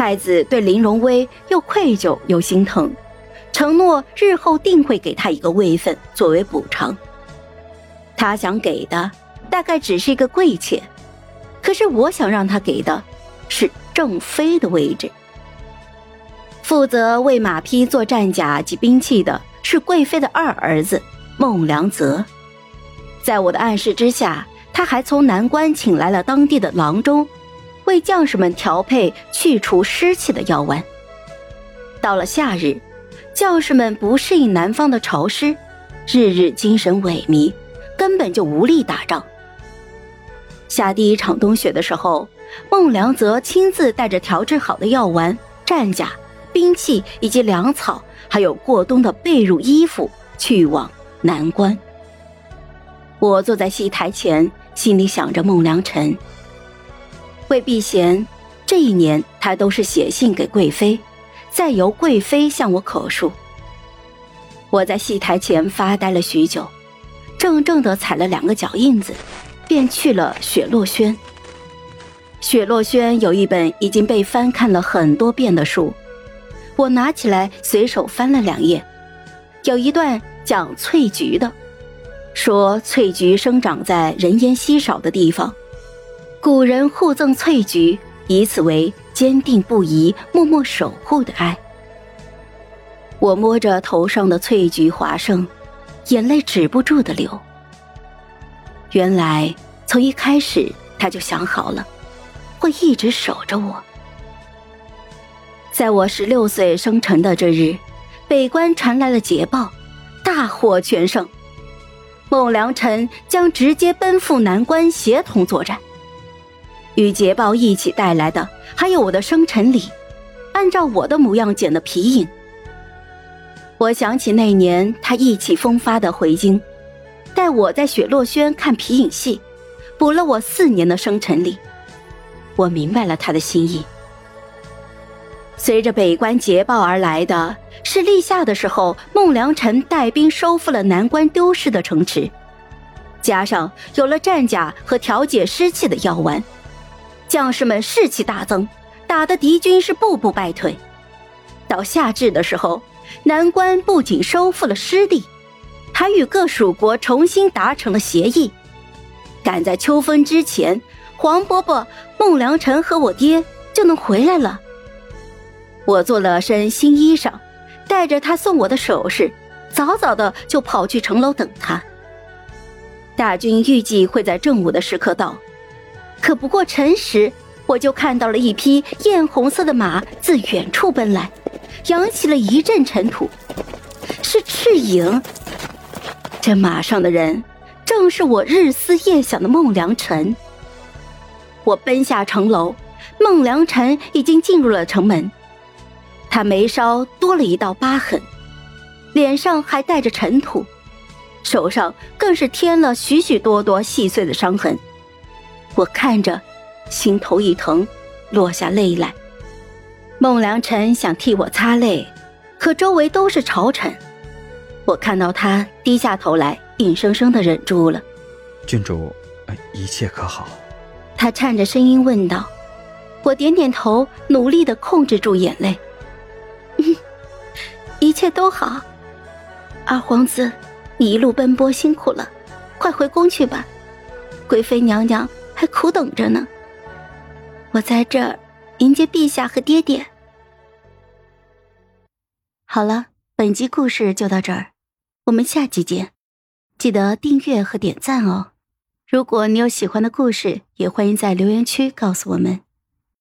太子对林荣威又愧疚又心疼，承诺日后定会给他一个位分作为补偿。他想给的大概只是一个贵妾，可是我想让他给的是正妃的位置。负责为马匹做战甲及兵器的是贵妃的二儿子孟良泽，在我的暗示之下，他还从南关请来了当地的郎中。为将士们调配去除湿气的药丸。到了夏日，将士们不适应南方的潮湿，日日精神萎靡，根本就无力打仗。下第一场冬雪的时候，孟良则亲自带着调制好的药丸、战甲、兵器以及粮草，还有过冬的被褥、衣服，去往南关。我坐在戏台前，心里想着孟良辰。为避嫌，这一年他都是写信给贵妃，再由贵妃向我口述。我在戏台前发呆了许久，怔怔的踩了两个脚印子，便去了雪落轩。雪落轩有一本已经被翻看了很多遍的书，我拿起来随手翻了两页，有一段讲翠菊的，说翠菊生长在人烟稀少的地方。古人互赠翠菊，以此为坚定不移、默默守护的爱。我摸着头上的翠菊华盛，眼泪止不住的流。原来从一开始他就想好了，会一直守着我。在我十六岁生辰的这日，北关传来了捷报，大获全胜，孟良辰将直接奔赴南关，协同作战。与捷报一起带来的，还有我的生辰礼，按照我的模样剪的皮影。我想起那年他意气风发的回京，带我在雪落轩看皮影戏，补了我四年的生辰礼。我明白了他的心意。随着北关捷报而来的是立夏的时候，孟良辰带兵收复了南关丢失的城池，加上有了战甲和调节湿气的药丸。将士们士气大增，打的敌军是步步败退。到夏至的时候，南关不仅收复了失地，还与各属国重新达成了协议，赶在秋分之前，黄伯伯孟良辰和我爹就能回来了。我做了身新衣裳，带着他送我的首饰，早早的就跑去城楼等他。大军预计会在正午的时刻到。可不过辰时，我就看到了一匹艳红色的马自远处奔来，扬起了一阵尘土，是赤影。这马上的人，正是我日思夜想的孟良辰。我奔下城楼，孟良辰已经进入了城门，他眉梢多了一道疤痕，脸上还带着尘土，手上更是添了许许多多细碎的伤痕。我看着，心头一疼，落下泪来。孟良辰想替我擦泪，可周围都是朝臣。我看到他低下头来，硬生生的忍住了。郡主，一切可好？他颤着声音问道。我点点头，努力的控制住眼泪。一切都好。二皇子，你一路奔波辛苦了，快回宫去吧。贵妃娘娘。还苦等着呢，我在这儿迎接陛下和爹爹。好了，本集故事就到这儿，我们下集见，记得订阅和点赞哦。如果你有喜欢的故事，也欢迎在留言区告诉我们。